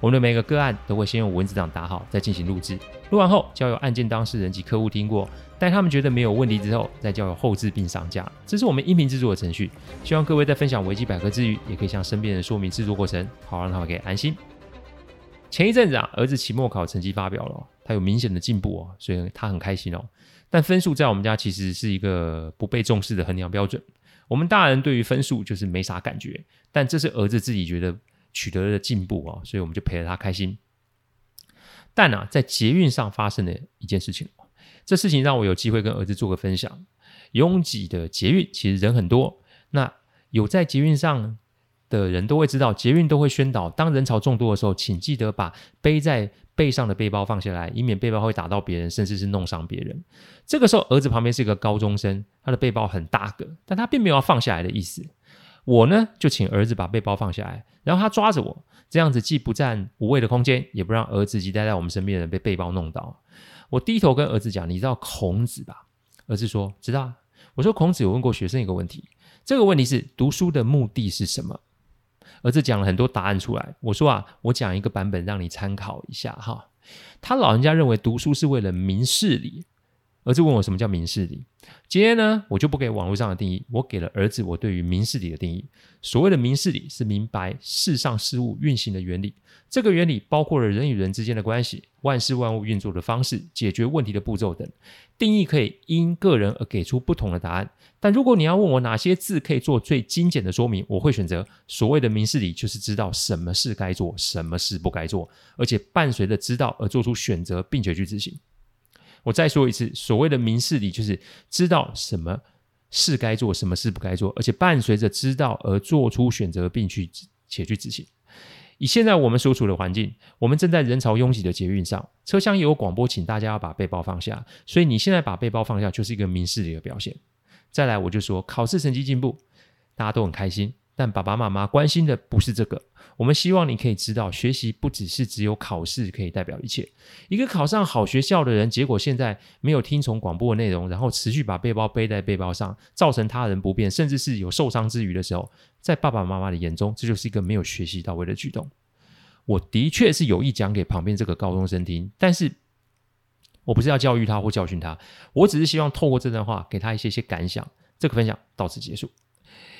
我们的每个个案都会先用文字档打好，再进行录制。录完后交由案件当事人及客户听过，待他们觉得没有问题之后，再交由后置并上架。这是我们音频制作的程序。希望各位在分享维基百科之余，也可以向身边人说明制作过程，好让他们可以安心。前一阵子啊，儿子期末考成绩发表了，他有明显的进步哦，所以他很开心哦。但分数在我们家其实是一个不被重视的衡量标准。我们大人对于分数就是没啥感觉，但这是儿子自己觉得。取得了进步啊，所以我们就陪着他开心。但啊，在捷运上发生了一件事情，这事情让我有机会跟儿子做个分享。拥挤的捷运其实人很多，那有在捷运上的人都会知道，捷运都会宣导，当人潮众多的时候，请记得把背在背上的背包放下来，以免背包会打到别人，甚至是弄伤别人。这个时候，儿子旁边是一个高中生，他的背包很大个，但他并没有要放下来的意思。我呢，就请儿子把背包放下来，然后他抓着我，这样子既不占无谓的空间，也不让儿子及待在我们身边的人被背包弄到。我低头跟儿子讲：“你知道孔子吧？”儿子说：“知道。”我说：“孔子有问过学生一个问题，这个问题是读书的目的是什么？”儿子讲了很多答案出来。我说：“啊，我讲一个版本让你参考一下哈。”他老人家认为读书是为了明事理。儿子问我什么叫明事理？今天呢，我就不给网络上的定义，我给了儿子我对于明事理的定义。所谓的明事理，是明白世上事物运行的原理。这个原理包括了人与人之间的关系、万事万物运作的方式、解决问题的步骤等。定义可以因个人而给出不同的答案。但如果你要问我哪些字可以做最精简的说明，我会选择所谓的明事理，就是知道什么事该做，什么事不该做，而且伴随着知道而做出选择，并且去执行。我再说一次，所谓的明事理，就是知道什么事该做，什么事不该做，而且伴随着知道而做出选择，并去且去执行。以现在我们所处的环境，我们正在人潮拥挤的捷运上，车厢也有广播，请大家要把背包放下。所以你现在把背包放下，就是一个明事理的表现。再来，我就说考试成绩进步，大家都很开心。但爸爸妈妈关心的不是这个，我们希望你可以知道，学习不只是只有考试可以代表一切。一个考上好学校的人，结果现在没有听从广播的内容，然后持续把背包背在背包上，造成他人不便，甚至是有受伤之余的时候，在爸爸妈妈的眼中，这就是一个没有学习到位的举动。我的确是有意讲给旁边这个高中生听，但是我不是要教育他或教训他，我只是希望透过这段话给他一些些感想。这个分享到此结束。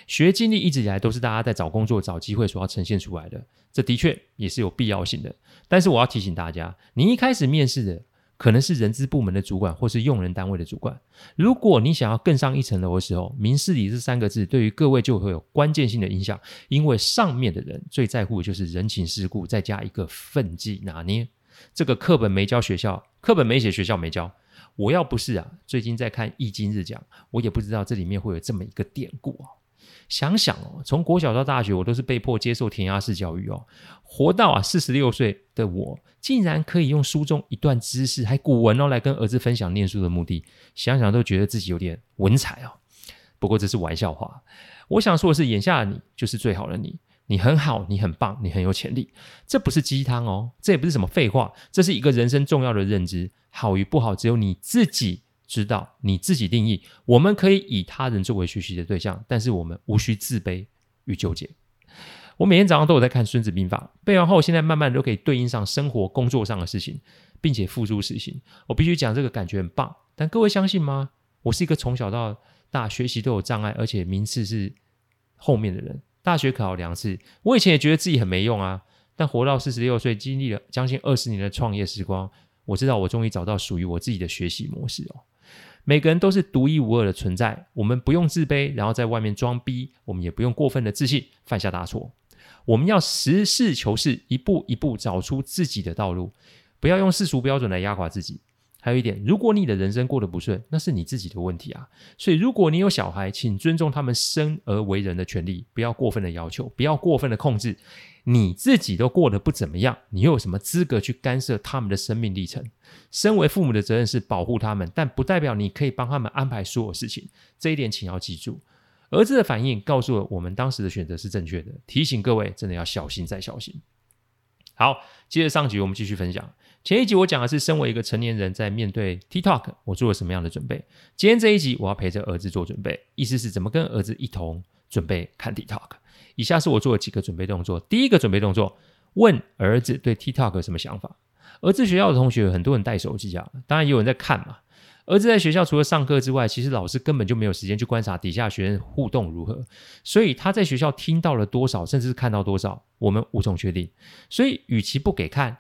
学经历一直以来都是大家在找工作、找机会所要呈现出来的，这的确也是有必要性的。但是我要提醒大家，你一开始面试的可能是人资部门的主管或是用人单位的主管。如果你想要更上一层楼的时候，明事理这三个字对于各位就会有关键性的影响，因为上面的人最在乎的就是人情世故，再加一个分际拿捏。这个课本没教学校，课本没写学校没教。我要不是啊，最近在看《易经日讲》，我也不知道这里面会有这么一个典故啊。想想哦，从国小到大学，我都是被迫接受填鸭式教育哦。活到啊四十六岁的我，竟然可以用书中一段知识，还古文哦，来跟儿子分享念书的目的，想想都觉得自己有点文采哦。不过这是玩笑话，我想说的是，眼下的你就是最好的你，你很好，你很棒，你很有潜力。这不是鸡汤哦，这也不是什么废话，这是一个人生重要的认知，好与不好，只有你自己。知道你自己定义，我们可以以他人作为学习的对象，但是我们无需自卑与纠结。我每天早上都有在看《孙子兵法》，背完后，现在慢慢都可以对应上生活、工作上的事情，并且付诸实行。我必须讲，这个感觉很棒。但各位相信吗？我是一个从小到大学习都有障碍，而且名次是后面的人。大学考了两次，我以前也觉得自己很没用啊。但活到四十六岁，经历了将近二十年的创业时光，我知道我终于找到属于我自己的学习模式哦。每个人都是独一无二的存在，我们不用自卑，然后在外面装逼，我们也不用过分的自信，犯下大错。我们要实事求是，一步一步找出自己的道路，不要用世俗标准来压垮自己。还有一点，如果你的人生过得不顺，那是你自己的问题啊。所以，如果你有小孩，请尊重他们生而为人的权利，不要过分的要求，不要过分的控制。你自己都过得不怎么样，你又有什么资格去干涉他们的生命历程？身为父母的责任是保护他们，但不代表你可以帮他们安排所有事情。这一点请要记住。儿子的反应告诉了我们当时的选择是正确的，提醒各位真的要小心再小心。好，接着上集我们继续分享。前一集我讲的是身为一个成年人在面对 TikTok，我做了什么样的准备。今天这一集我要陪着儿子做准备，意思是怎么跟儿子一同准备看 TikTok。以下是我做了几个准备动作。第一个准备动作，问儿子对 TikTok 有什么想法。儿子学校的同学很多人带手机啊，当然也有人在看嘛。儿子在学校除了上课之外，其实老师根本就没有时间去观察底下学生互动如何，所以他在学校听到了多少，甚至是看到多少，我们无从确定。所以，与其不给看，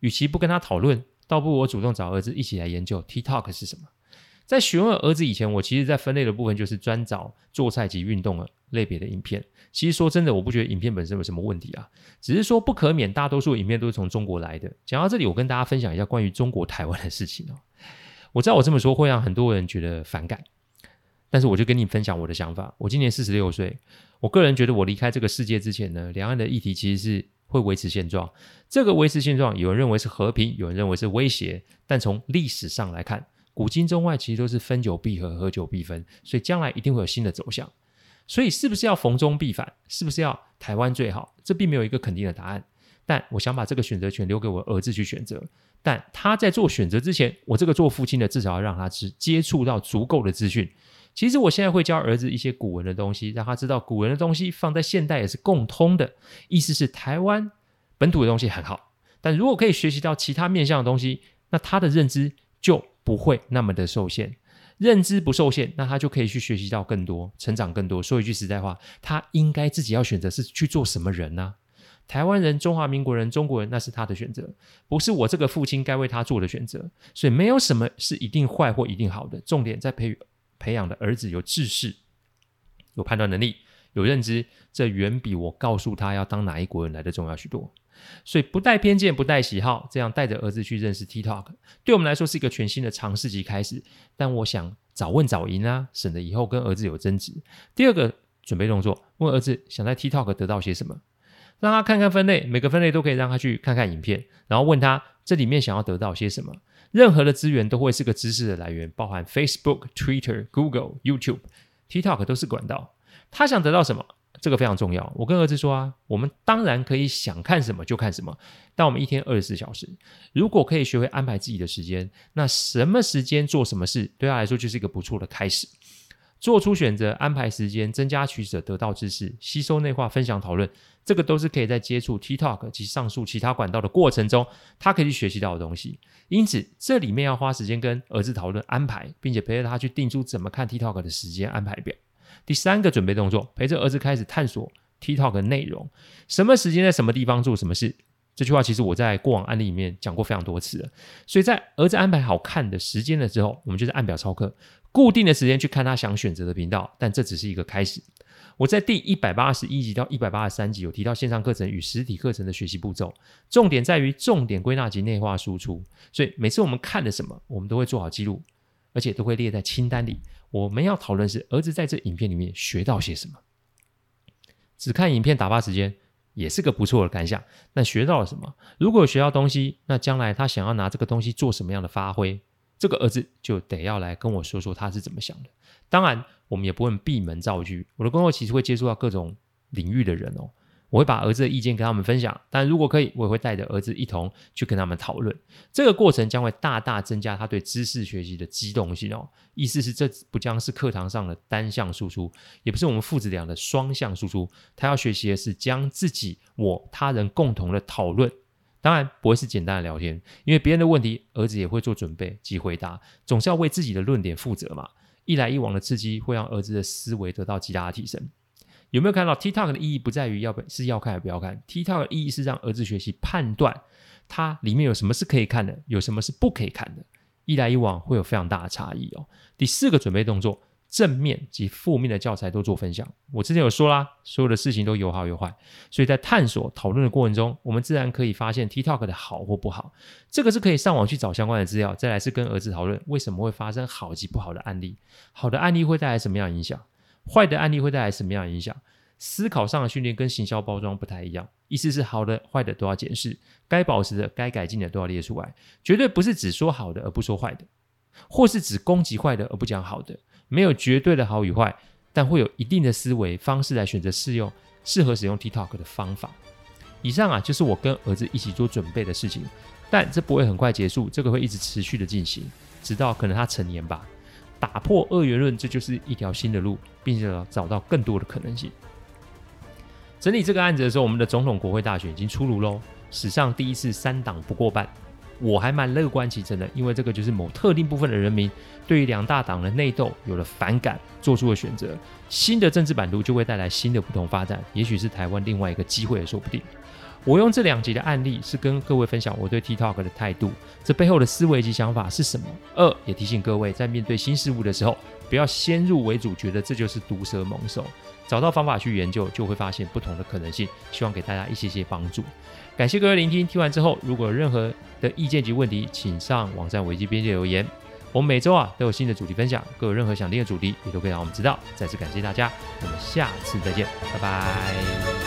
与其不跟他讨论，倒不如我主动找儿子一起来研究 TikTok 是什么。在询问儿子以前，我其实在分类的部分就是专找做菜及运动类别的影片。其实说真的，我不觉得影片本身有什么问题啊，只是说不可免，大多数影片都是从中国来的。讲到这里，我跟大家分享一下关于中国台湾的事情哦。我知道我这么说会让很多人觉得反感，但是我就跟你分享我的想法。我今年四十六岁，我个人觉得我离开这个世界之前呢，两岸的议题其实是会维持现状。这个维持现状，有人认为是和平，有人认为是威胁。但从历史上来看，古今中外其实都是分久必合，合久必分，所以将来一定会有新的走向。所以是不是要逢中必反？是不是要台湾最好？这并没有一个肯定的答案。但我想把这个选择权留给我儿子去选择。但他在做选择之前，我这个做父亲的至少要让他接接触到足够的资讯。其实我现在会教儿子一些古文的东西，让他知道古文的东西放在现代也是共通的。意思是台湾本土的东西很好，但如果可以学习到其他面向的东西，那他的认知就不会那么的受限。认知不受限，那他就可以去学习到更多，成长更多。说一句实在话，他应该自己要选择是去做什么人呢？台湾人、中华民国人、中国人，那是他的选择，不是我这个父亲该为他做的选择。所以没有什么是一定坏或一定好的，重点在培育培养的儿子有知识、有判断能力、有认知，这远比我告诉他要当哪一国人来的重要许多。所以不带偏见、不带喜好，这样带着儿子去认识 TikTok，对我们来说是一个全新的尝试及开始。但我想早问早赢啊，省得以后跟儿子有争执。第二个准备动作，问儿子想在 TikTok 得到些什么。让他看看分类，每个分类都可以让他去看看影片，然后问他这里面想要得到些什么。任何的资源都会是个知识的来源，包含 Facebook、Twitter、Google、YouTube、TikTok 都是管道。他想得到什么，这个非常重要。我跟儿子说啊，我们当然可以想看什么就看什么，但我们一天二十四小时，如果可以学会安排自己的时间，那什么时间做什么事，对他来说就是一个不错的开始。做出选择，安排时间，增加取舍，得到知识，吸收内化，分享讨论，这个都是可以在接触 TikTok 及上述其他管道的过程中，他可以去学习到的东西。因此，这里面要花时间跟儿子讨论安排，并且陪着他去定出怎么看 TikTok 的时间安排表。第三个准备动作，陪着儿子开始探索 TikTok 的内容，什么时间在什么地方做什么事。这句话其实我在过往案例里面讲过非常多次了。所以在儿子安排好看的时间了之后，我们就是按表操课。固定的时间去看他想选择的频道，但这只是一个开始。我在第一百八十一集到一百八十三集有提到线上课程与实体课程的学习步骤，重点在于重点归纳及内化输出。所以每次我们看了什么，我们都会做好记录，而且都会列在清单里。我们要讨论是儿子在这影片里面学到些什么。只看影片打发时间也是个不错的感想，那学到了什么？如果学到东西，那将来他想要拿这个东西做什么样的发挥？这个儿子就得要来跟我说说他是怎么想的。当然，我们也不问闭门造句。我的工作其实会接触到各种领域的人哦，我会把儿子的意见跟他们分享。但如果可以，我也会带着儿子一同去跟他们讨论。这个过程将会大大增加他对知识学习的机动性哦。意思是，这不将是课堂上的单向输出，也不是我们父子俩的双向输出。他要学习的是将自己、我、他人共同的讨论。当然不会是简单的聊天，因为别人的问题，儿子也会做准备及回答，总是要为自己的论点负责嘛。一来一往的刺激会让儿子的思维得到极大的提升。有没有看到 TikTok 的意义不在于要不是要看还不要看，TikTok 的意义是让儿子学习判断它里面有什么是可以看的，有什么是不可以看的。一来一往会有非常大的差异哦。第四个准备动作。正面及负面的教材都做分享。我之前有说啦，所有的事情都有好有坏，所以在探索讨论的过程中，我们自然可以发现 TikTok 的好或不好。这个是可以上网去找相关的资料，再来是跟儿子讨论为什么会发生好及不好的案例。好的案例会带来什么样影响？坏的案例会带来什么样的影响？思考上的训练跟行销包装不太一样，意思是好的、坏的都要检视，该保持的、该改进的都要列出来，绝对不是只说好的而不说坏的，或是只攻击坏的而不讲好的，没有绝对的好与坏，但会有一定的思维方式来选择适用适合使用 TikTok 的方法。以上啊，就是我跟儿子一起做准备的事情，但这不会很快结束，这个会一直持续的进行，直到可能他成年吧。打破二元论，这就是一条新的路，并且找到更多的可能性。整理这个案子的时候，我们的总统国会大选已经出炉喽，史上第一次三党不过半，我还蛮乐观其成的，因为这个就是某特定部分的人民对于两大党的内斗有了反感，做出了选择，新的政治版图就会带来新的不同发展，也许是台湾另外一个机会也说不定。我用这两集的案例是跟各位分享我对 TikTok 的态度，这背后的思维及想法是什么？二也提醒各位在面对新事物的时候，不要先入为主，觉得这就是毒蛇猛兽。找到方法去研究，就会发现不同的可能性。希望给大家一些些帮助。感谢各位聆听，听完之后，如果有任何的意见及问题，请上网站维基编辑留言。我们每周啊都有新的主题分享，各位有任何想听的主题，也都可以让我们知道。再次感谢大家，我们下次再见，拜拜。